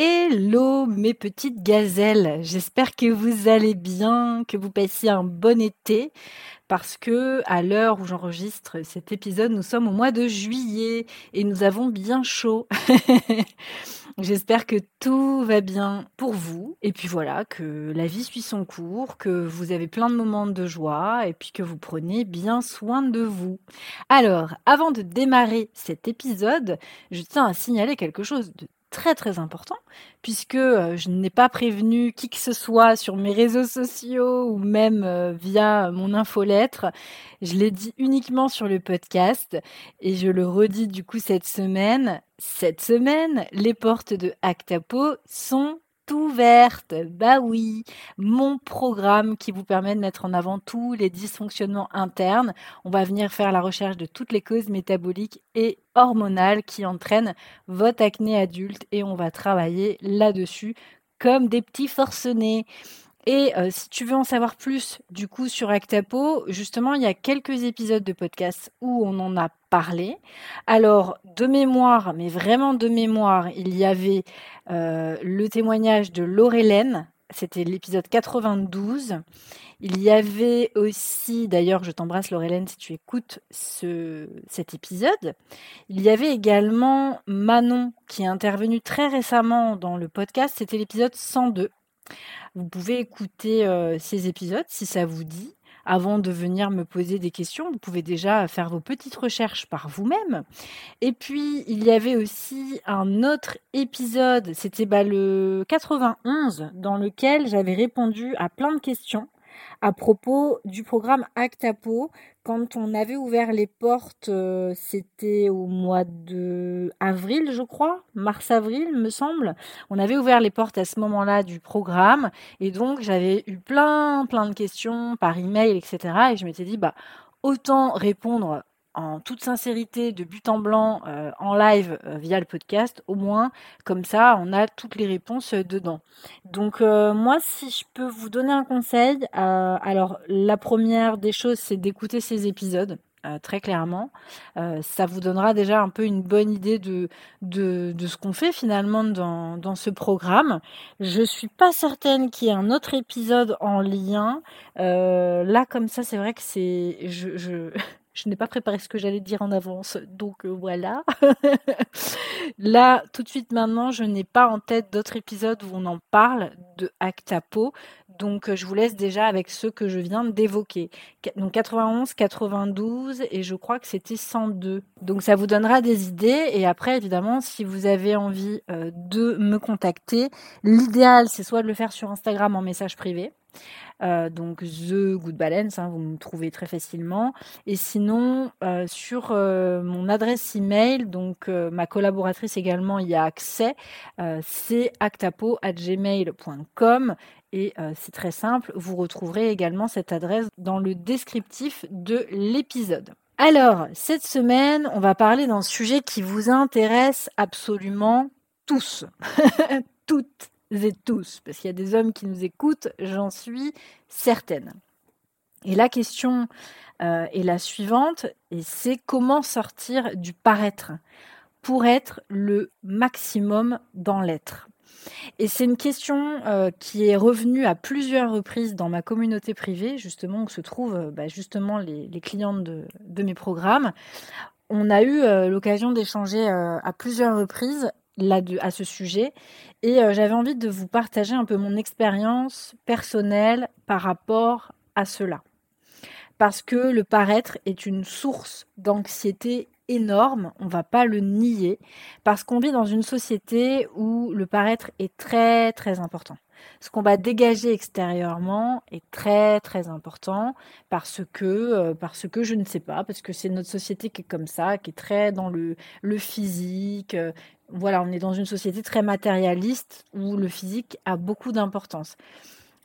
Hello mes petites gazelles, j'espère que vous allez bien, que vous passiez un bon été parce que à l'heure où j'enregistre cet épisode, nous sommes au mois de juillet et nous avons bien chaud. J'espère que tout va bien pour vous et puis voilà que la vie suit son cours, que vous avez plein de moments de joie et puis que vous prenez bien soin de vous. Alors, avant de démarrer cet épisode, je tiens à signaler quelque chose de très très important puisque euh, je n'ai pas prévenu qui que ce soit sur mes réseaux sociaux ou même euh, via mon infolettre. Je l'ai dit uniquement sur le podcast et je le redis du coup cette semaine. Cette semaine, les portes de Actapo sont ouverte. Bah oui, mon programme qui vous permet de mettre en avant tous les dysfonctionnements internes. On va venir faire la recherche de toutes les causes métaboliques et hormonales qui entraînent votre acné adulte et on va travailler là-dessus comme des petits forcenés. Et euh, si tu veux en savoir plus du coup sur Actapo, justement, il y a quelques épisodes de podcast où on en a parlé. Alors, de mémoire, mais vraiment de mémoire, il y avait euh, le témoignage de Laurelène, c'était l'épisode 92. Il y avait aussi, d'ailleurs, je t'embrasse Laurelène si tu écoutes ce, cet épisode. Il y avait également Manon qui est intervenue très récemment dans le podcast, c'était l'épisode 102. Vous pouvez écouter ces épisodes si ça vous dit. Avant de venir me poser des questions, vous pouvez déjà faire vos petites recherches par vous-même. Et puis, il y avait aussi un autre épisode, c'était bah, le 91, dans lequel j'avais répondu à plein de questions à propos du programme Actapo. Quand on avait ouvert les portes, euh, c'était au mois de avril, je crois, mars-avril, me semble. On avait ouvert les portes à ce moment-là du programme, et donc j'avais eu plein, plein de questions par email, etc. Et je m'étais dit, bah, autant répondre en toute sincérité, de but en blanc, euh, en live euh, via le podcast, au moins, comme ça, on a toutes les réponses euh, dedans. Donc moi, si je peux vous donner un conseil, alors la première des choses, c'est d'écouter ces épisodes. très clairement, ça vous donnera déjà un peu une bonne idée de, de, ce qu'on fait finalement dans, dans ce programme. Je suis pas certaine qu'il y ait un autre épisode en lien. là, comme ça, c'est vrai que c'est, je je n'ai pas préparé ce que j'allais dire en avance, donc euh, voilà. Là, tout de suite maintenant, je n'ai pas en tête d'autres épisodes où on en parle de Actapo, donc euh, je vous laisse déjà avec ceux que je viens d'évoquer. Donc 91, 92 et je crois que c'était 102. Donc ça vous donnera des idées et après évidemment si vous avez envie euh, de me contacter, l'idéal c'est soit de le faire sur Instagram en message privé euh, donc The Good Balance, hein, vous me trouvez très facilement. Et sinon, euh, sur euh, mon adresse email, donc ma collaboratrice également y a accès, c'est actapo@gmail.com et c'est très simple. Vous retrouverez également cette adresse dans le descriptif de l'épisode. Alors, cette semaine, on va parler d'un sujet qui vous intéresse absolument tous, toutes et tous, parce qu'il y a des hommes qui nous écoutent, j'en suis certaine. Et la question euh, est la suivante, et c'est comment sortir du paraître pour être le maximum dans l'être. Et c'est une question euh, qui est revenue à plusieurs reprises dans ma communauté privée, justement, où se trouvent euh, bah, justement les, clientes de, mes programmes. On a eu l'occasion d'échanger à plusieurs reprises à ce sujet et euh, j'avais envie de vous partager un peu mon expérience personnelle par rapport à cela. Parce que le paraître est une source d'anxiété énorme, on va pas le nier, parce qu'on vit dans une société où le paraître est très très important. Ce qu'on va dégager extérieurement est très très important parce que euh, parce que je ne sais pas parce que c'est notre société qui est comme ça, qui est très dans le le physique. Euh, voilà, on est dans une société très matérialiste où le physique a beaucoup d'importance.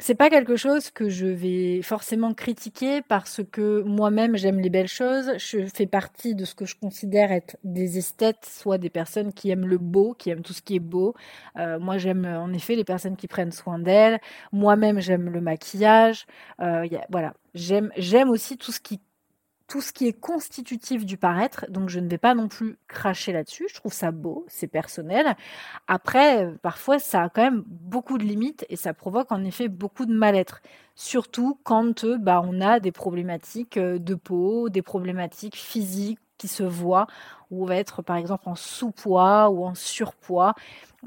C'est pas quelque chose que je vais forcément critiquer parce que moi-même j'aime les belles choses. Je fais partie de ce que je considère être des esthètes, soit des personnes qui aiment le beau, qui aiment tout ce qui est beau. Euh, moi j'aime en effet les personnes qui prennent soin d'elles. Moi-même j'aime le maquillage. Euh, voilà, j'aime j'aime aussi tout ce qui tout ce qui est constitutif du paraître, donc je ne vais pas non plus cracher là-dessus, je trouve ça beau, c'est personnel. Après, euh, parfois, ça a quand même beaucoup de limites et ça provoque en effet beaucoup de mal-être, surtout quand euh, bah, on a des problématiques euh, de peau, des problématiques physiques qui se voient, ou on va être par exemple en sous-poids ou en surpoids.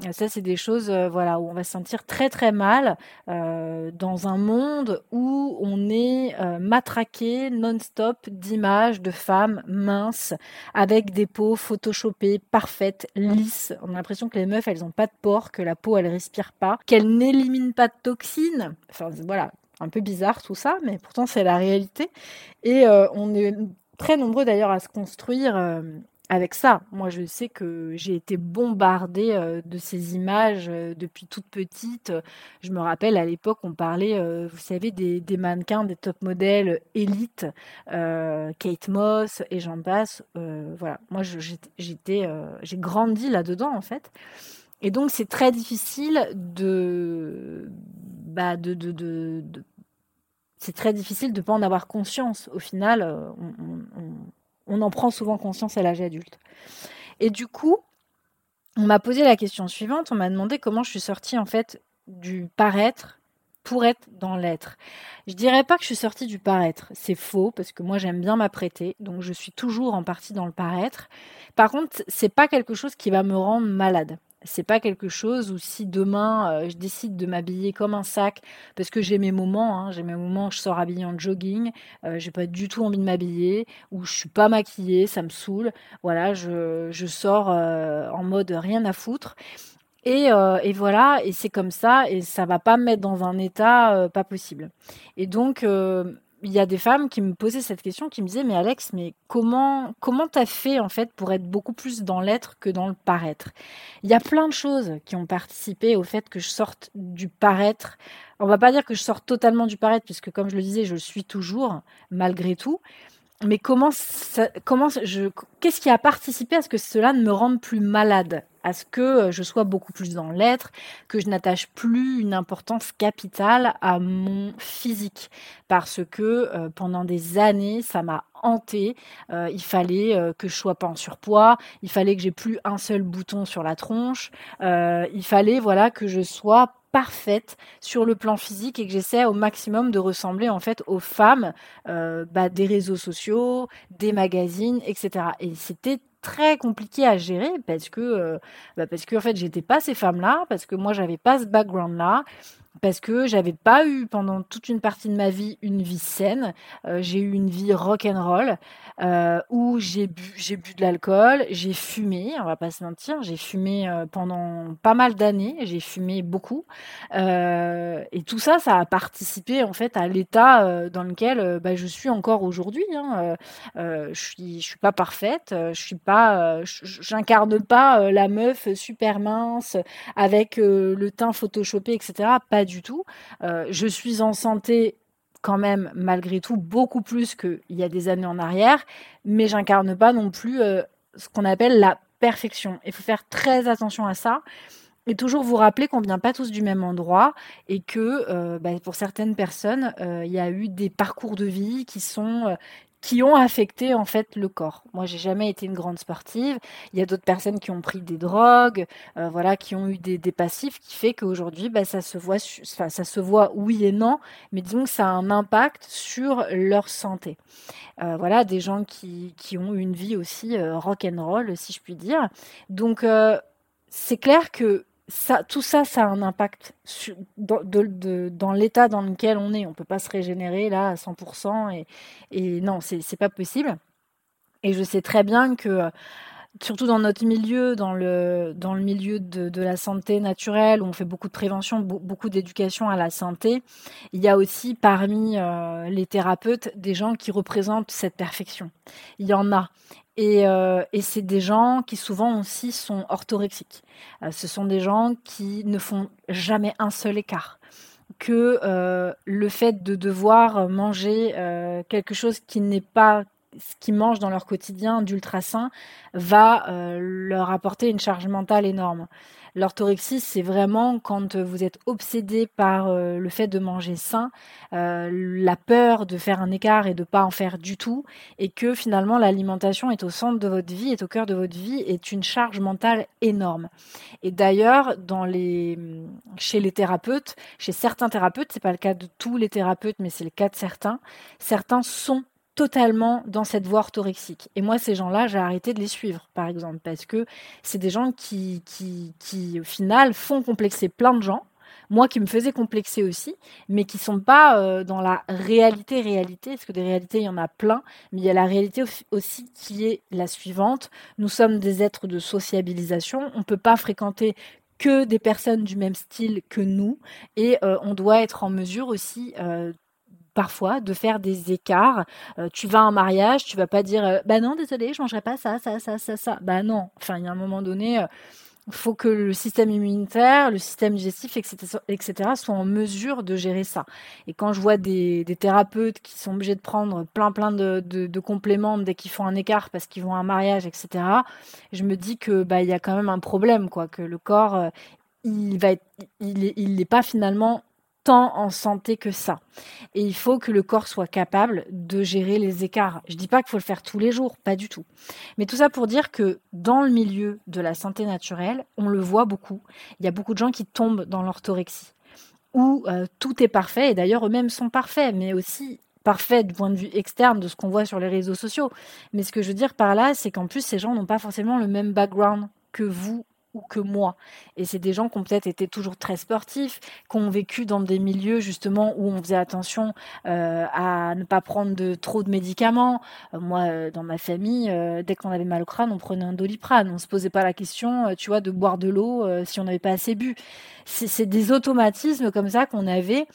Euh, ça, c'est des choses euh, voilà, où on va se sentir très très mal euh, dans un monde où on est matraqué non-stop d'images de femmes minces avec des peaux photoshopées, parfaites, lisses. On a l'impression que les meufs, elles n'ont pas de pores, que la peau, elle respire pas, qu'elles n'éliminent pas de toxines. Enfin, voilà, un peu bizarre tout ça, mais pourtant c'est la réalité. Et on est très nombreux d'ailleurs à se construire avec ça. Moi, je sais que j'ai été bombardée euh, de ces images euh, depuis toute petite. Je me rappelle à l'époque, on parlait, euh, vous savez, des, mannequins, des top modèles élites, Kate Moss et j'en passe. voilà, moi, j'étais, j'ai grandi là-dedans en fait. Et donc, c'est très difficile de, bah, de, de, de, c'est très difficile de pas en avoir conscience. Au final, on on en prend souvent conscience à l'âge adulte. Et du coup, on m'a posé la question suivante, on m'a demandé comment je suis sortie en fait du paraître pour être dans l'être. Je dirais pas que je suis sortie du paraître, c'est faux parce que moi j'aime bien m'apprêter, donc je suis toujours en partie dans le paraître. Par contre, c'est pas quelque chose qui va me rendre malade c'est pas quelque chose où si demain euh, je décide de m'habiller comme un sac parce que j'ai mes moments, hein, j'ai mes moments où je sors habillée en jogging, euh, j'ai pas du tout envie de m'habiller ou je suis pas maquillée, ça me saoule. Voilà, je, je sors euh, en mode rien à foutre. Et, et, voilà, et c'est comme ça, et ça va pas me mettre dans un état pas possible. Et donc, il y a des femmes qui me posaient cette question, qui me disaient mais Alex, mais comment comment t'as fait en fait pour être beaucoup plus dans l'être que dans le paraître? Il y a plein de choses qui ont participé au fait que je sorte du paraître. On va pas dire que je sorte totalement du paraître, puisque comme je le disais, je le suis toujours malgré tout. Mais comment comment je qu'est-ce qui a participé à ce que cela ne me rende plus malade? À ce que euh, je sois beaucoup plus dans l'être, que je n'attache plus une importance capitale à mon physique, parce que euh, pendant des années, ça m'a hanté. Euh, il fallait que je sois pas en surpoids, il fallait que j'ai plus un seul bouton sur la tronche, il fallait voilà que je sois parfaite sur le plan physique et que j'essaie au maximum de ressembler en fait aux femmes bah, des réseaux sociaux, des magazines, etc. Et c'était très compliqué à gérer parce que euh, bah parce que en fait j'étais pas ces femmes là parce que moi j'avais pas ce background là parce que j'avais pas eu pendant toute une partie de ma vie une vie saine. Euh, j'ai eu une vie rock and roll euh, où j'ai bu, j'ai bu de l'alcool, j'ai fumé, on va pas se mentir, j'ai fumé euh, pendant pas mal d'années, j'ai fumé beaucoup, euh, et tout ça, ça a participé en fait à l'état dans lequel bah, je suis encore aujourd'hui. Hein. je suis, suis pas parfaite, je suis pas, j'incarne pas la meuf super mince avec le teint photoshopé, etc. du tout. Euh, je suis en santé quand même malgré tout beaucoup plus qu'il y a des années en arrière, mais j'incarne pas non plus euh, ce qu'on appelle la perfection. Il faut faire très attention à ça et toujours vous rappeler qu'on vient pas tous du même endroit et que euh, bah, pour certaines personnes, il y a eu des parcours de vie qui sont qui ont affecté en fait le corps. Moi, j'ai jamais été une grande sportive. Il y a d'autres personnes qui ont pris des drogues, euh, voilà, qui ont eu des, passifs, qui fait qu'aujourd'hui, bah, ça se voit, ça, ça se voit oui et non, mais disons que ça a un impact sur leur santé. Euh, voilà, des gens qui, qui ont une vie aussi euh, rock and roll, si je puis dire. Donc, c'est clair que ça, tout ça, ça a un impact dans, l'état dans lequel on est. On peut pas se régénérer là à 100% et, et non, c'est pas possible. Et je sais très bien que surtout dans notre milieu, dans le, dans le milieu de, de, la santé naturelle, où on fait beaucoup de prévention, beaucoup d'éducation à la santé, il y a aussi parmi euh, les thérapeutes des gens qui représentent cette perfection. Il y en a. Et, euh, et c'est des gens qui souvent aussi sont orthorexiques. Euh, ce sont des gens qui ne font jamais un seul écart que le fait de devoir manger quelque chose qui n'est pas ce qu'ils mangent dans leur quotidien d'ultra sain va euh, leur apporter une charge mentale énorme. L'orthorexie, c'est vraiment quand vous êtes obsédé par euh, le fait de manger sain, euh, la peur de faire un écart et de pas en faire du tout, et que finalement l'alimentation est au centre de votre vie, est au cœur de votre vie, est une charge mentale énorme. Et d'ailleurs, chez les thérapeutes, chez certains thérapeutes, c'est pas le cas de tous les thérapeutes, mais c'est le cas de certains, certains sont totalement dans cette voie orthorexique. Et moi, ces gens-là, j'ai arrêté de les suivre, par exemple, parce que c'est des gens qui, qui, qui, au final, font complexer plein de gens. Moi qui me faisais complexer aussi, mais qui sont pas euh, dans la réalité réalité, parce que des réalités il y en a plein, mais il y a la réalité aussi qui est la suivante. Nous sommes des êtres de sociabilisation, on peut pas fréquenter que des personnes du même style que nous, et euh, on doit être en mesure aussi euh, parfois de faire des écarts. Euh, tu vas à un mariage, tu vas pas dire euh, bah non désolé, je mangerai pas ça, ça, ça, ça, ça. Bah non. Enfin, il y a un moment donné, euh, faut que le système immunitaire, le système digestif, etc., etc., soient en mesure de gérer ça. Et quand je vois des, thérapeutes qui sont obligés de prendre plein plein de, compléments dès qu'ils font un écart parce qu'ils vont à un mariage, etc., je me dis que bah il y a quand même un problème, quoi, que le corps il va être, il il n'est pas finalement en santé que ça. Et il faut que le corps soit capable de gérer les écarts. Je dis pas qu'il faut le faire tous les jours, pas du tout. Mais tout ça pour dire que dans le milieu de la santé naturelle, on le voit beaucoup. Il y a beaucoup de gens qui tombent dans l'orthorexie où euh, tout est parfait et d'ailleurs eux-mêmes sont parfaits, mais aussi parfaits du point de vue externe de ce qu'on voit sur les réseaux sociaux. Mais ce que je veux dire par là, c'est qu'en plus ces gens n'ont pas forcément le même background que vous que moi. Et c'est des gens qui ont peut-être été toujours très sportifs, qui ont vécu dans des milieux justement où on faisait attention euh, à ne pas prendre de trop de médicaments. Euh, moi, euh, dans ma famille, dès qu'on avait mal au crâne, on prenait un doliprane. On se posait pas la question, tu vois, de boire de l'eau si on n'avait pas assez bu. C'est des automatismes comme ça qu'on avait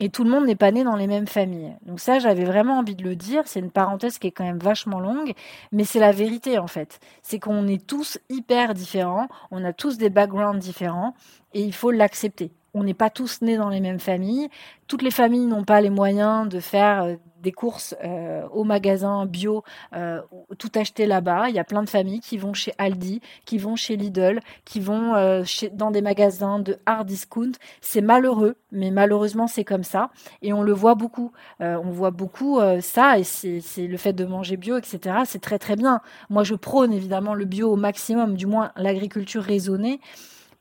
et tout le monde n'est pas né dans les mêmes familles. Donc ça, j'avais vraiment envie de le dire. C'est une parenthèse qui est quand même vachement longue, mais c'est la vérité en fait. C'est qu'on est tous hyper différents, on a tous des backgrounds différents, et il faut l'accepter on n'est pas tous nés dans les mêmes familles. Toutes les familles n'ont pas les moyens de faire euh, des courses euh, au magasin bio, euh, tout acheter là-bas. Il y a plein de familles qui vont chez Aldi, qui vont chez Lidl, qui vont dans des magasins de hard discount. C'est malheureux, mais malheureusement c'est comme ça. Et on le voit beaucoup. on voit beaucoup ça, et c'est le fait de manger bio, etc. C'est très très bien. Moi je prône évidemment le bio au maximum, du moins l'agriculture raisonnée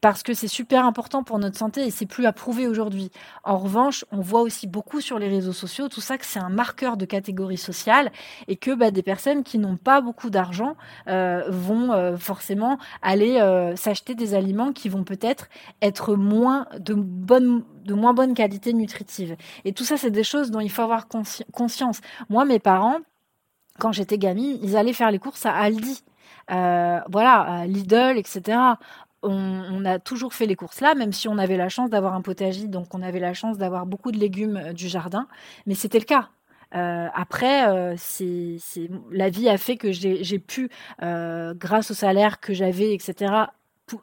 parce que c'est super important pour notre santé et c'est plus à prouver aujourd'hui. En revanche, on voit aussi beaucoup sur les réseaux sociaux tout ça que c'est un marqueur de catégorie sociale et que bah, des personnes qui n'ont pas beaucoup d'argent euh, vont euh, forcément aller euh, s'acheter des aliments qui vont peut-être être moins de bonne de moins bonne qualité nutritive. Et tout ça, c'est des choses dont il faut avoir conscience. Moi, mes parents, quand j'étais gamine, ils allaient faire les courses à Aldi. Euh, voilà, Lidl, etc on, a toujours fait les courses là, même si on avait la chance d'avoir un potager, donc on avait la chance d'avoir beaucoup de légumes euh, du jardin, mais c'était le cas. Euh, après, euh, la vie a fait que j'ai, pu, grâce au salaire que j'avais, etc.,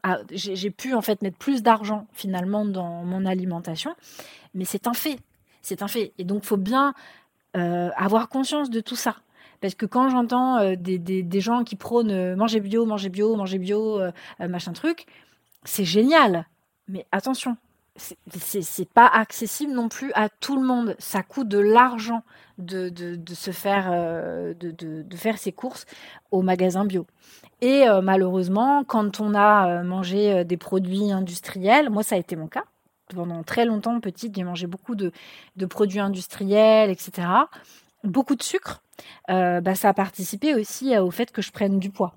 ah, j'ai, pu en fait mettre plus d'argent finalement dans mon alimentation, mais c'est un fait, c'est un fait. Et donc, faut bien avoir conscience de tout ça. Parce que quand j'entends euh, des, des, gens qui prônent euh, manger bio, manger bio, manger bio, euh, machin truc, c'est génial. Mais attention, c'est pas accessible non plus à tout le monde. Ça coûte de l'argent de, de, se faire de, de, faire ses courses au magasin bio. Et malheureusement, quand on a mangé des produits industriels, moi ça a été mon cas. Pendant très longtemps, petite, j'ai mangé beaucoup de produits industriels, etc beaucoup de sucre, euh, bah, ça a participé aussi au fait que je prenne du poids.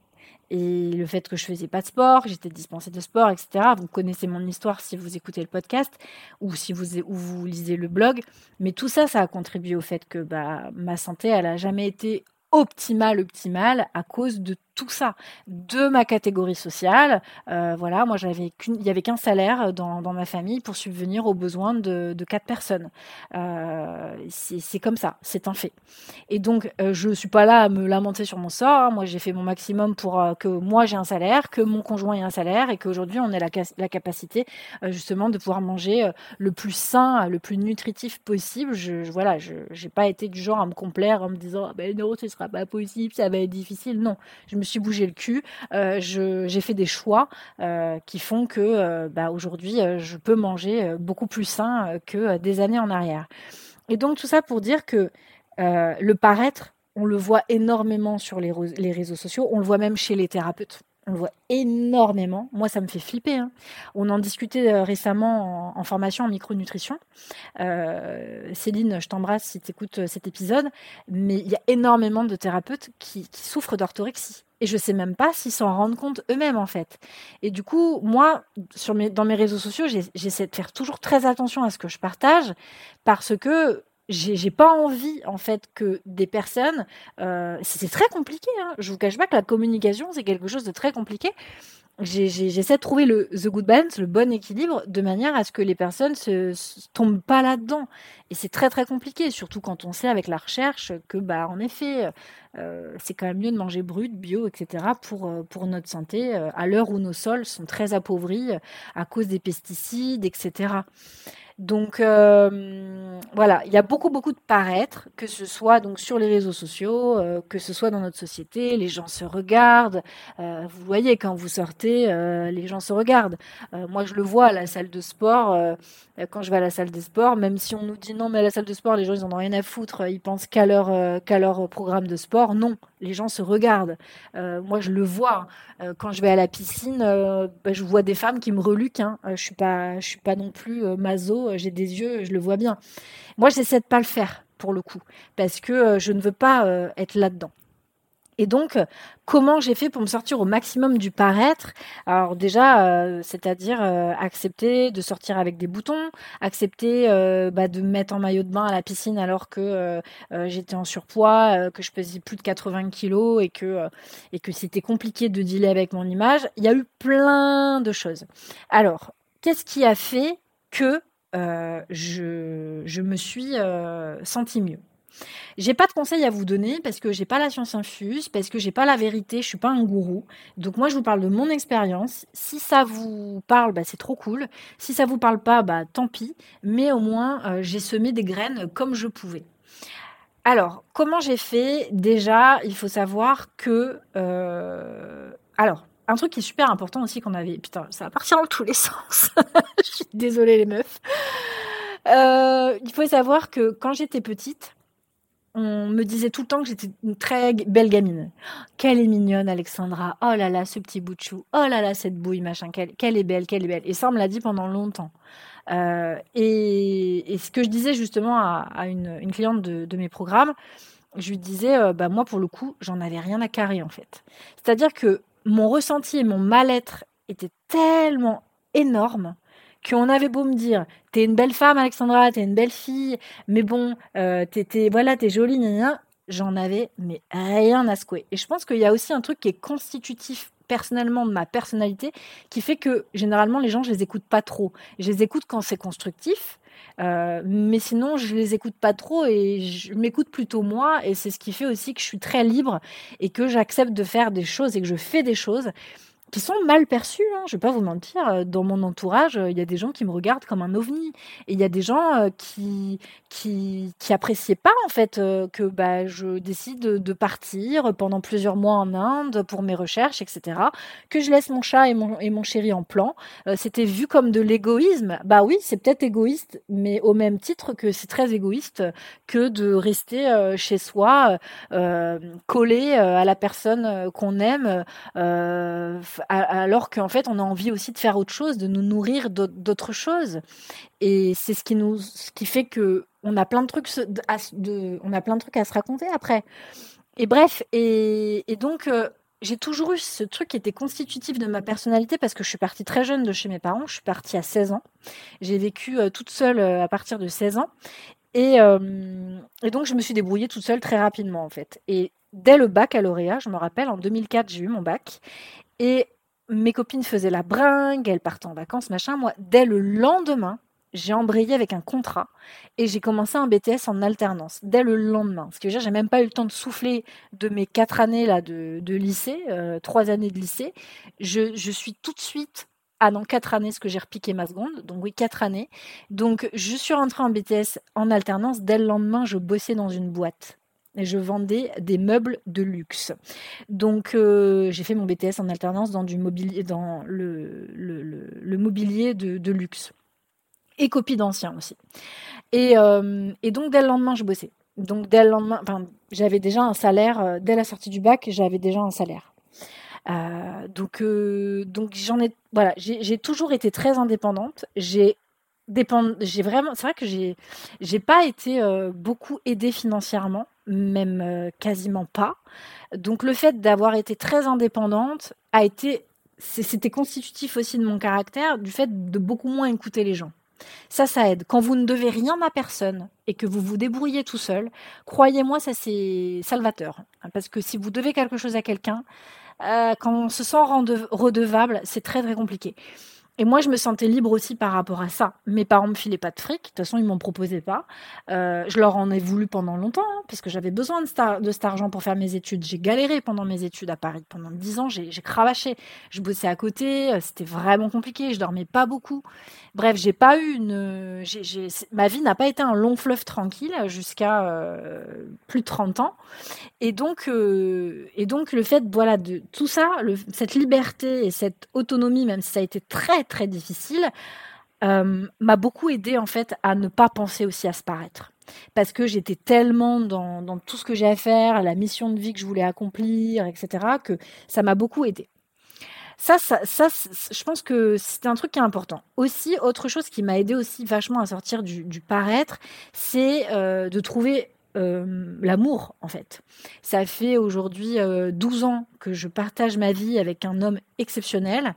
Et le fait que je faisais pas de sport, j'étais dispensée de sport, etc. Vous connaissez mon histoire si vous écoutez le podcast ou si vous, vous lisez le blog. Mais tout ça, ça a contribué au fait que bah, ma santé, elle a jamais été optimale, optimale à cause de tout ça, de ma catégorie sociale. Euh, voilà, moi j'avais il y avait qu'un salaire dans, dans, ma famille pour subvenir aux besoins de, quatre personnes. Euh, c'est comme ça, c'est un fait. Et donc euh, je suis pas là à me lamenter sur mon sort. Hein. Moi j'ai fait mon maximum pour euh, que moi j'ai un salaire, que mon conjoint ait un salaire et qu'aujourd'hui on ait la, capacité euh, justement de pouvoir manger le plus sain, le plus nutritif possible. Je, je voilà, je j'ai pas été du genre à me complaire en me disant ah ben non ce sera pas possible, ça va être difficile. Non, je me suis bougé le cul. Euh, j'ai fait des choix euh, qui font que euh, bah, aujourd'hui, je peux manger beaucoup plus sain que des années en arrière. Et donc tout ça pour dire que le paraître, on le voit énormément sur les, les réseaux sociaux, on le voit même chez les thérapeutes. On le voit énormément. Moi, ça me fait flipper. Hein. On en discutait récemment en, formation en micronutrition. Céline, je t'embrasse si tu écoutes cet épisode. Mais il y a énormément de thérapeutes qui, souffrent d'orthorexie. Et je sais même pas s'ils s'en rendent compte eux-mêmes, en fait. Et du coup, moi, dans mes réseaux sociaux, j'essaie de faire toujours très attention à ce que je partage parce que j'ai pas envie en fait que des personnes euh, c'est très compliqué hein. je vous cache pas que la communication c'est quelque chose de très compliqué j'essaie de trouver le the good balance le bon équilibre de manière à ce que les personnes se, se tombent pas là dedans et c'est très très compliqué surtout quand on sait avec la recherche que bah en effet euh, c'est quand même mieux de manger brut bio etc pour euh, pour notre santé euh, à l'heure où nos sols sont très appauvris à cause des pesticides etc donc euh, voilà, il y a beaucoup beaucoup de paraître, que ce soit donc sur les réseaux sociaux, euh, que ce soit dans notre société, les gens se regardent. Euh, vous voyez quand vous sortez, les gens se regardent. moi je le vois à la salle de sport, quand je vais à la salle des sports, même si on nous dit non mais à la salle de sport les gens ils en ont rien à foutre, ils pensent qu'à leur qu'à leur programme de sport. Non, les gens se regardent. moi je le vois quand je vais à la piscine, bah, je vois des femmes qui me reluquent. Hein. je suis pas je suis pas non plus maso euh, j'ai des yeux, je le vois bien. Moi, j'essaie de pas le faire pour le coup, parce que euh, je ne veux pas euh, être là-dedans. Et donc, comment j'ai fait pour me sortir au maximum du paraître? Alors déjà, c'est-à-dire accepter de sortir avec des boutons, accepter bah, de me mettre en maillot de bain à la piscine alors que j'étais en surpoids, que je pesais plus de 80 kilos et que et que c'était compliqué de dealer avec mon image. Il y a eu plein de choses. Alors, qu'est-ce qui a fait que euh, je, me suis euh, sentie mieux. J'ai pas de conseils à vous donner parce que j'ai pas la science infuse, parce que j'ai pas la vérité, je suis pas un gourou. Donc moi je vous parle de mon expérience. Si ça vous parle, bah, c'est trop cool. Si ça vous parle pas, bah tant pis. Mais au moins euh, j'ai semé des graines comme je pouvais. Alors comment j'ai fait? Déjà, il faut savoir que alors un truc qui est super important aussi qu'on avait. Putain, ça va partir dans tous les sens. Je suis désolée, les meufs. Euh, il faut savoir que quand j'étais petite, on me disait tout le temps que j'étais une très belle gamine. Quelle est mignonne, Alexandra. Oh là là, ce petit bout de chou. Oh là là, cette bouille, machin. Quelle, est belle, quelle est belle. Et ça, on me l'a dit pendant longtemps. Euh, et, ce que je disais justement à, une, cliente de, mes programmes, je lui disais, euh, bah moi pour le coup, j'en avais rien à carrer en fait. C'est-à-dire que mon ressenti et mon mal-être étaient tellement énormes qu'on avait beau me dire t'es une belle femme Alexandra t'es une belle fille mais bon euh, t'es, voilà t'es jolie j'en avais mais rien à secouer. Et je pense qu'il y a aussi un truc qui est constitutif personnellement de ma personnalité qui fait que généralement les gens je les écoute pas trop. Je les écoute quand c'est constructif euh, mais sinon, je les écoute pas trop et je m'écoute plutôt moi. Et c'est ce qui fait aussi que je suis très libre et que j'accepte de faire des choses et que je fais des choses qui sont mal perçus. Hein. Je vais pas vous mentir, euh, dans mon entourage, euh, il y a des gens qui me regardent comme un ovni, et il y a des gens euh, qui qui qui appréciaient pas en fait que bah je décide de partir pendant plusieurs mois en Inde pour mes recherches, etc. Que je laisse mon chat et mon et mon chéri en plan. C'était vu comme de l'égoïsme. Bah oui, c'est peut-être égoïste, mais au même titre que c'est très égoïste que de rester chez soi, collé à la personne qu'on aime alors qu'en fait on a envie aussi de faire autre chose, de nous nourrir d'autres choses. Et c'est ce qui nous, ce qui fait que on a plein de trucs, à, on a plein de trucs à se raconter après. Et bref, et, donc euh, j'ai toujours eu ce truc qui était constitutif de ma personnalité parce que je suis partie très jeune de chez mes parents. Je suis partie à 16 ans. J'ai vécu euh, toute seule euh, à partir de 16 ans. Et, et, donc je me suis débrouillée toute seule très rapidement en fait. Et dès le baccalauréat, je me rappelle, en 2004, j'ai eu mon bac. Et mes copines faisaient la bringue, elles partaient en vacances, machin. Moi, dès le lendemain, j'ai embrayé avec un contrat et j'ai commencé un BTS en alternance dès le lendemain. Ce qui veut dire j'ai même pas eu le temps de souffler de mes quatre années là de, lycée, euh, trois années de lycée. Je, je, suis tout de suite ah non quatre années ce que j'ai repiqué ma seconde, donc oui quatre années. Donc je suis rentrée en BTS en alternance dès le lendemain. Je bossais dans une boîte je vendais des meubles de luxe. Donc euh, j'ai fait mon BTS en alternance dans du mobilier, dans le, le, mobilier de, luxe et copie d'anciens aussi. Et, euh, et, donc dès le lendemain je bossais. Donc dès le lendemain, j'avais déjà un salaire euh, dès la sortie du bac, j'avais déjà un salaire. donc donc j'en ai voilà, j'ai toujours été très indépendante. J'ai dépend vraiment c'est vrai que j'ai j'ai pas été beaucoup aidée financièrement même euh, quasiment pas. Donc le fait d'avoir été très indépendante a été, c'était constitutif aussi de mon caractère, du fait de beaucoup moins écouter les gens. Ça, ça aide. Quand vous ne devez rien à personne et que vous vous débrouillez tout seul, croyez-moi, ça c'est salvateur. Parce que si vous devez quelque chose à quelqu'un, euh, quand on se sent redevable, c'est très très compliqué. Et moi, je me sentais libre aussi par rapport à ça. Mes parents me filaient pas de fric, de toute façon, ils m'en proposaient pas. Euh, je leur en ai voulu pendant longtemps, hein, parce que j'avais besoin de, de cet argent pour faire mes études. J'ai galéré pendant mes études à Paris. Pendant dix ans, j'ai cravaché. Je bossais à côté, euh, c'était vraiment compliqué, je dormais pas beaucoup. Bref, j'ai pas eu une. ma vie n'a pas été un long fleuve tranquille jusqu'à euh, plus de 30 ans. Et donc, et donc le fait, voilà, de tout ça, cette liberté et cette autonomie, même si ça a été très très difficile, euh, m'a beaucoup aidé en fait à ne pas penser aussi à se paraître parce que j'étais tellement dans, tout ce que j'ai à faire, la mission de vie que je voulais accomplir, etc., que ça m'a beaucoup aidé. Ça, ça, ça je pense que c'est un truc qui est important. Aussi, autre chose qui m'a aidé aussi vachement à sortir du, du paraître, c'est euh, de trouver euh, l'amour, en fait. Ça fait aujourd'hui 12 euh, ans que je partage ma vie avec un homme exceptionnel,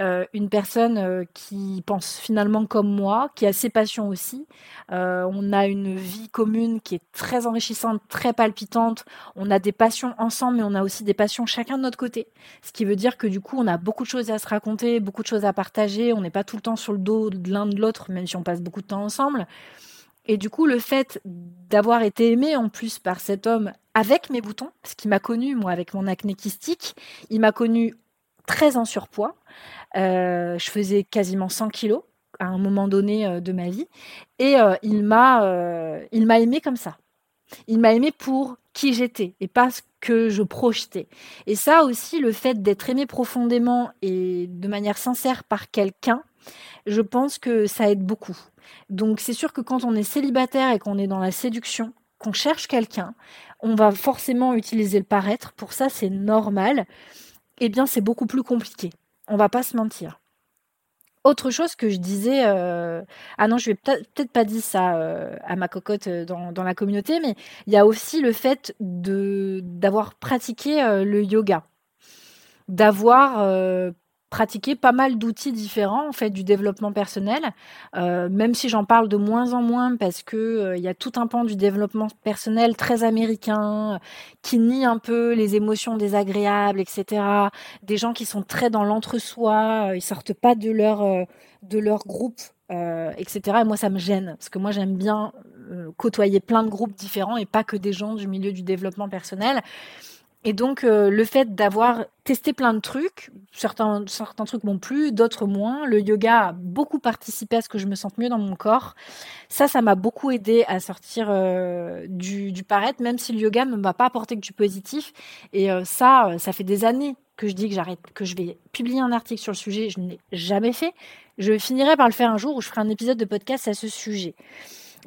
euh, une personne qui pense finalement comme moi, qui a ses passions aussi. on a une vie commune qui est très enrichissante, très palpitante. On a des passions ensemble, mais on a aussi des passions chacun de notre côté. Ce qui veut dire que du coup, on a beaucoup de choses à se raconter, beaucoup de choses à partager. On n'est pas tout le temps sur le dos de l'un de l'autre, même si on passe beaucoup de temps ensemble. Et du coup, le fait d'avoir été aimé en plus par cet homme avec mes boutons, parce qu'il m'a connu, moi, avec mon acné kystique, il m'a connu très en surpoids. Euh, je faisais quasiment 100 kilos à un moment donné euh, de ma vie. Et euh, il m'a il m'a aimé comme ça. Il m'a aimé pour qui j'étais et pas ce que je projetais. Et ça aussi, le fait d'être aimé profondément et de manière sincère par quelqu'un, je pense que ça aide beaucoup. Donc c'est sûr que quand on est célibataire et qu'on est dans la séduction, qu'on cherche quelqu'un, on va forcément utiliser le paraître. Pour ça, c'est normal. Eh bien, c'est beaucoup plus compliqué. On va pas se mentir. Autre chose que je disais, euh, ah non, je vais peut-être pas dire ça euh, à ma cocotte euh, dans, la communauté, mais il y a aussi le fait d'avoir pratiqué le yoga, d'avoir pratiquer pas mal d'outils différents en fait du développement personnel, euh, même si j'en parle de moins en moins parce que euh, il y a tout un pan du développement personnel très américain qui nie un peu les émotions désagréables, etc. Des gens qui sont très dans l'entre-soi, euh, ils sortent pas de leur de leur groupe, etc. Et moi ça me gêne parce que moi j'aime bien côtoyer plein de groupes différents et pas que des gens du milieu du développement personnel. Et donc, euh, le fait d'avoir testé plein de trucs, certains, certains trucs m'ont plu, d'autres moins. Le yoga a beaucoup participé à ce que je me sente mieux dans mon corps. Ça, ça m'a beaucoup aidé à sortir euh, du, du paraître, même si le yoga ne m'a pas apporté que du positif. Et euh, ça, ça fait des années que je dis que j'arrête, que je vais publier un article sur le sujet. Je ne l'ai jamais fait. Je finirai par le faire un jour où je ferai un épisode de podcast à ce sujet.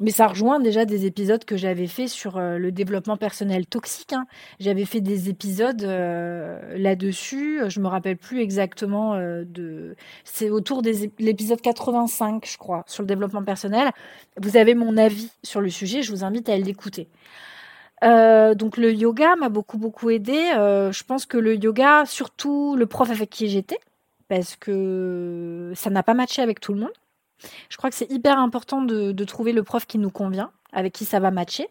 Mais ça rejoint déjà des épisodes que j'avais fait sur euh, le développement personnel toxique. Hein. J'avais fait des épisodes euh, là-dessus. Je me rappelle plus exactement euh, de. C'est autour de l'épisode 85, je crois, sur le développement personnel. Vous avez mon avis sur le sujet. Je vous invite à l'écouter. donc le yoga m'a beaucoup beaucoup aidé. je pense que le yoga, surtout le prof avec qui j'étais, parce que ça n'a pas matché avec tout le monde. Je crois que c'est hyper important de, trouver le prof qui nous convient, avec qui ça va matcher.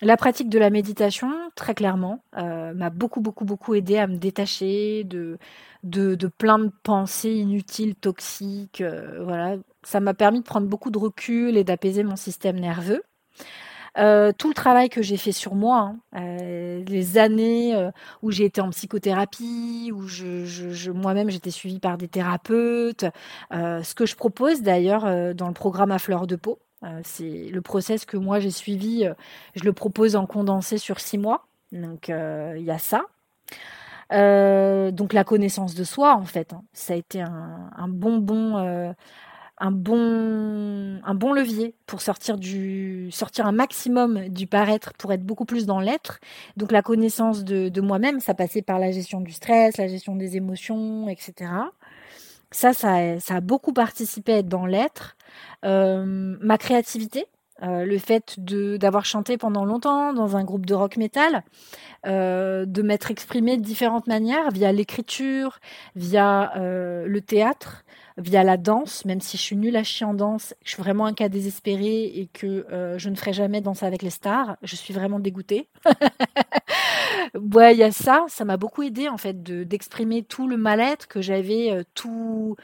La pratique de la méditation, très clairement, euh, m'a beaucoup, beaucoup, beaucoup aidé à me détacher de, de, plein de pensées inutiles, toxiques. Euh, voilà, ça m'a permis de prendre beaucoup de recul et d'apaiser mon système nerveux. Euh, tout le travail que j'ai fait sur moi, hein, euh, les années euh, où j'ai été en psychothérapie, où moi-même j'étais suivie par des thérapeutes, ce que je propose d'ailleurs dans le programme à fleur de peau, c'est le process que moi j'ai suivi, je le propose en condensé sur six mois, donc il y a ça. donc la connaissance de soi en fait, hein, ça a été un, un bon bon un bon, un bon levier pour sortir, du, sortir un maximum du paraître pour être beaucoup plus dans l'être. Donc la connaissance de, de moi-même, ça passait par la gestion du stress, la gestion des émotions, etc. Ça, ça, ça a beaucoup participé à être dans l'être. Euh, ma créativité, euh, le fait d'avoir chanté pendant longtemps dans un groupe de rock metal, euh, de m'être exprimé de différentes manières via l'écriture, via le théâtre, via la danse, même si je suis nulle à chier en danse, je suis vraiment un cas désespéré et que euh, je ne ferai jamais danser avec les stars, je suis vraiment dégoûtée. ouais, il y a ça, ça m'a beaucoup aidé en fait de d'exprimer tout le mal-être que j'avais, euh, tout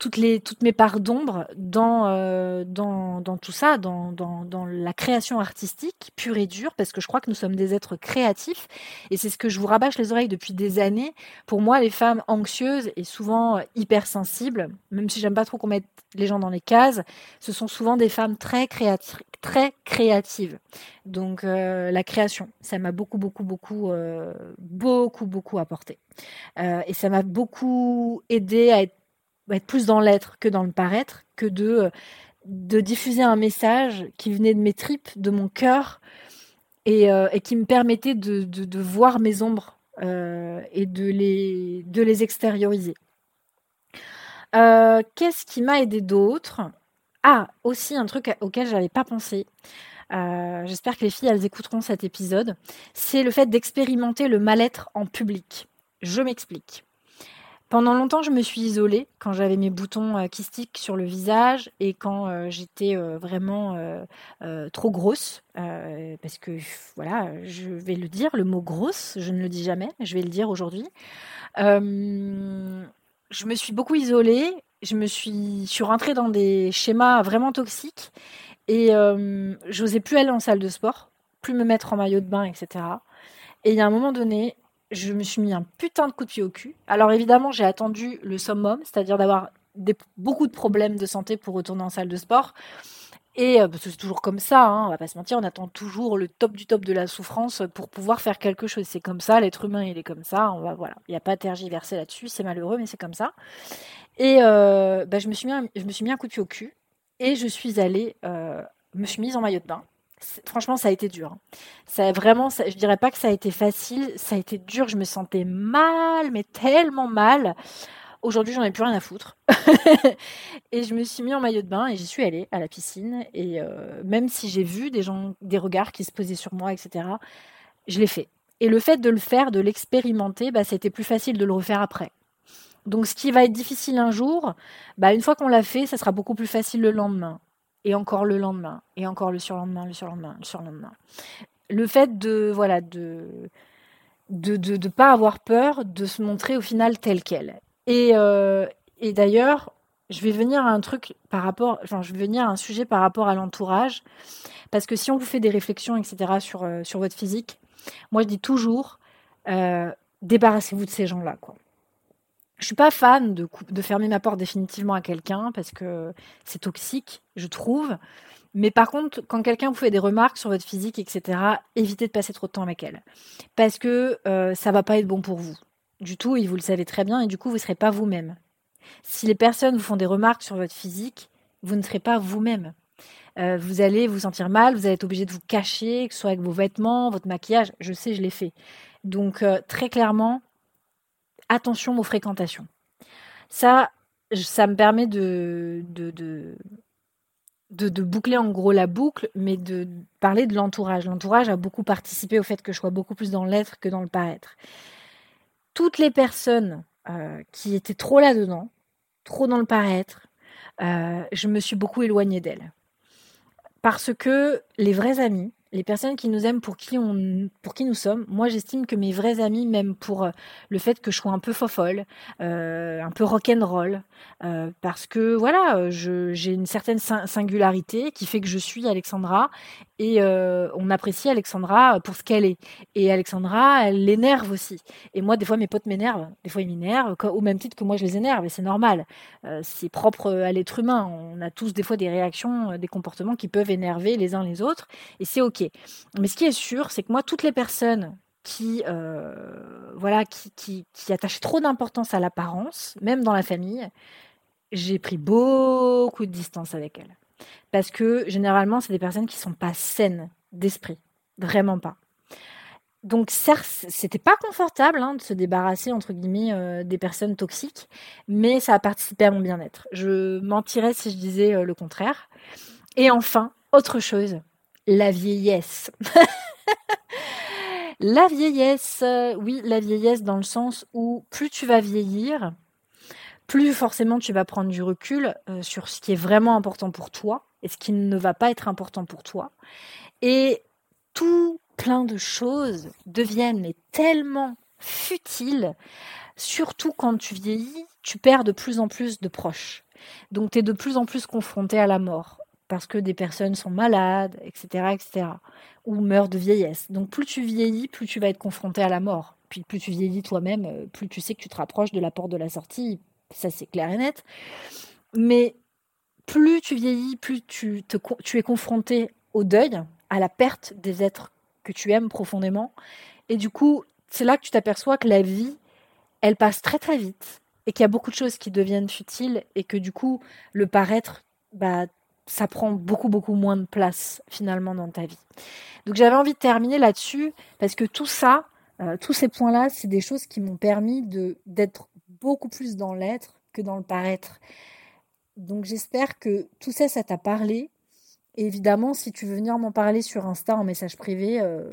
toutes, les, toutes mes parts d'ombre dans, euh, dans, dans, tout ça, dans, dans, dans, la création artistique pure et dure, parce que je crois que nous sommes des êtres créatifs, et c'est ce que je vous rabâche les oreilles depuis des années. Pour moi, les femmes anxieuses et souvent hypersensibles, même si j'aime pas trop qu'on mette les gens dans les cases, ce sont souvent des femmes très, créati très créatives. Donc euh, la création, ça m'a beaucoup, beaucoup, beaucoup, euh, beaucoup, beaucoup apporté. Euh, et ça m'a beaucoup aidé à être être plus dans l'être que dans le paraître, que de, de diffuser un message qui venait de mes tripes, de mon cœur, et, euh, qui me permettait de, voir mes ombres euh, et de les, extérioriser. Euh, Qu'est-ce qui m'a aidé d'autre? Ah, aussi un truc auquel je n'avais pas pensé. Euh, J'espère que les filles, elles écouteront cet épisode. C'est le fait d'expérimenter le mal-être en public. Je m'explique. Pendant longtemps, je me suis isolée quand j'avais mes boutons euh, kystiques sur le visage et quand euh, j'étais euh, vraiment trop grosse. parce que, voilà, je vais le dire, le mot grosse, je ne le dis jamais, je vais le dire aujourd'hui. je me suis beaucoup isolée, je me suis, suis rentrée dans des schémas vraiment toxiques et j'osais plus aller en salle de sport, plus me mettre en maillot de bain, etc. Et il y a un moment donné, je me suis mis un putain de coup de pied au cul. Alors évidemment, j'ai attendu le summum, c'est-à-dire d'avoir beaucoup de problèmes de santé pour retourner en salle de sport. Et euh, c'est toujours comme ça, hein, on va pas se mentir, on attend toujours le top du top de la souffrance pour pouvoir faire quelque chose. C'est comme ça, l'être humain il est comme ça. Voilà, il n'y a pas à tergiverser là-dessus. C'est malheureux, mais c'est comme ça. Et euh, bah, je me suis mis, un, je me suis mis un coup de pied au cul et je suis allée, euh, me suis mise en maillot de bain franchement, ça a été dur. Hein. Ça vraiment, ça, je dirais pas que ça a été facile, ça a été dur. Je me sentais mal, mais tellement mal. Aujourd'hui, j'en ai plus rien à foutre. et je me suis mis en maillot de bain et j'y suis allée à la piscine. Et euh, même si j'ai vu des gens, des regards qui se posaient sur moi, etc., je l'ai fait. Et le fait de le faire, de l'expérimenter, bah, c'était plus facile de le refaire après. Donc, ce qui va être difficile un jour, bah, une fois qu'on l'a fait, ça sera beaucoup plus facile le lendemain et encore le lendemain, et encore le surlendemain, le surlendemain, le surlendemain. Le fait de, voilà, de de, de, de pas avoir peur de se montrer au final tel quel. Et, euh, et d'ailleurs, je vais venir à un truc par rapport, je vais venir un sujet par rapport à l'entourage, parce que si on vous fait des réflexions, etc., sur, euh, sur votre physique, moi je dis toujours, euh, débarrassez-vous de ces gens-là, quoi. Je suis pas fan de, fermer ma porte définitivement à quelqu'un parce que c'est toxique, je trouve. Mais par contre, quand quelqu'un vous fait des remarques sur votre physique, etc., évitez de passer trop de temps avec elle. Parce que euh, ça va pas être bon pour vous. Du tout, et vous le savez très bien, et du coup, vous ne serez pas vous-même. Si les personnes vous font des remarques sur votre physique, vous ne serez pas vous-même. Euh, vous allez vous sentir mal, vous allez être obligé de vous cacher, que ce soit avec vos vêtements, votre maquillage. Je sais, je l'ai fait. Donc, euh, très clairement, attention aux fréquentations. Ça, ça me permet de, de, de, boucler en gros la boucle, mais de parler de l'entourage. L'entourage a beaucoup participé au fait que je sois beaucoup plus dans l'être que dans le paraître. Toutes les personnes euh, qui étaient trop là-dedans, trop dans le paraître, euh, je me suis beaucoup éloignée d'elles. Parce que les vrais amis, les personnes qui nous aiment pour qui, on, pour qui nous sommes. Moi, j'estime que mes vrais amis m'aiment pour euh, le fait que je sois un peu fofolle, euh, un peu rock'n'roll, euh, parce que voilà, j'ai une certaine singularité qui fait que je suis Alexandra et on apprécie Alexandra pour ce qu'elle est. Et Alexandra, elle l'énerve aussi. Et moi, des fois, mes potes m'énervent, des fois, ils m'énervent, au même titre que moi, je les énerve, et c'est normal. C'est propre à l'être humain. On a tous des fois des réactions, des comportements qui peuvent énerver les uns les autres, et c'est ok. Mais ce qui est sûr, c'est que moi, toutes les personnes qui, euh, voilà, qui, attachent trop d'importance à l'apparence, même dans la famille, j'ai pris beaucoup de distance avec elles. Parce que généralement, c'est des personnes qui sont pas saines d'esprit. Vraiment pas. Donc certes, c'était pas confortable hein, de se débarrasser entre guillemets euh, des personnes toxiques, mais ça a participé à mon bien-être. Je mentirais si je disais euh, le contraire. Et enfin, autre chose, la vieillesse. la vieillesse, euh, oui, la vieillesse dans le sens où plus tu vas vieillir, plus forcément tu vas prendre du recul sur ce qui est vraiment important pour toi et ce qui ne va pas être important pour toi. Et tout plein de choses deviennent tellement futiles, surtout quand tu vieillis, tu perds de plus en plus de proches. Donc tu es de plus en plus confronté à la mort parce que des personnes sont malades, etc., etc., ou meurent de vieillesse. Donc plus tu vieillis, plus tu vas être confronté à la mort. Puis plus tu vieillis toi-même, euh, plus tu sais que tu te rapproches de la porte de la sortie. Ça, c'est clair et net. Mais plus tu vieillis, plus tu, tu es confronté au deuil, à la perte des êtres que tu aimes profondément. Et du coup, c'est là que tu t'aperçois que la vie, elle passe très très vite et qu'il y a beaucoup de choses qui deviennent futiles et que du coup, le paraître, bah, ça prend beaucoup beaucoup moins de place finalement dans ta vie. Donc j'avais envie de terminer là-dessus parce que tout ça, euh, tous ces points-là, c'est des choses qui m'ont permis d'être beaucoup plus dans l'être que dans le paraître. Donc j'espère que tout ça, ça t'a parlé. Et évidemment, si tu veux venir m'en parler sur Insta en message privé, euh,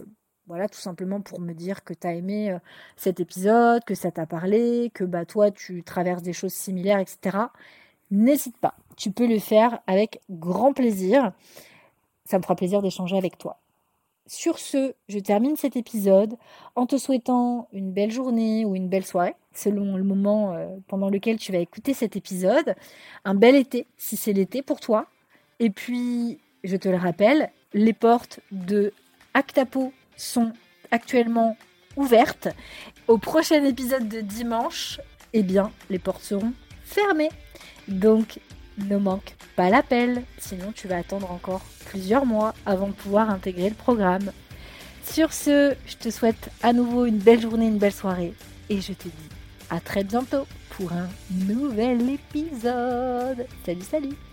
voilà, tout simplement pour me dire que tu as aimé euh, cet épisode, que ça t'a parlé, que bah, toi, tu traverses des choses similaires, etc. N'hésite pas, tu peux le faire avec grand plaisir. Ça me fera plaisir d'échanger avec toi. Sur ce, je termine cet épisode en te souhaitant une belle journée ou une belle soirée, selon le moment euh, pendant lequel tu vas écouter cet épisode. Un bel été, si c'est l'été pour toi. Et puis, je te le rappelle, les portes de Actapo sont actuellement ouvertes. Au prochain épisode de dimanche, eh bien, les portes seront fermées. Donc, ne manque pas l'appel, sinon tu vas attendre encore plusieurs mois avant de pouvoir intégrer le programme. Sur ce, je te souhaite à nouveau une belle journée, une belle soirée et je te dis à très bientôt pour un nouvel épisode. Salut, salut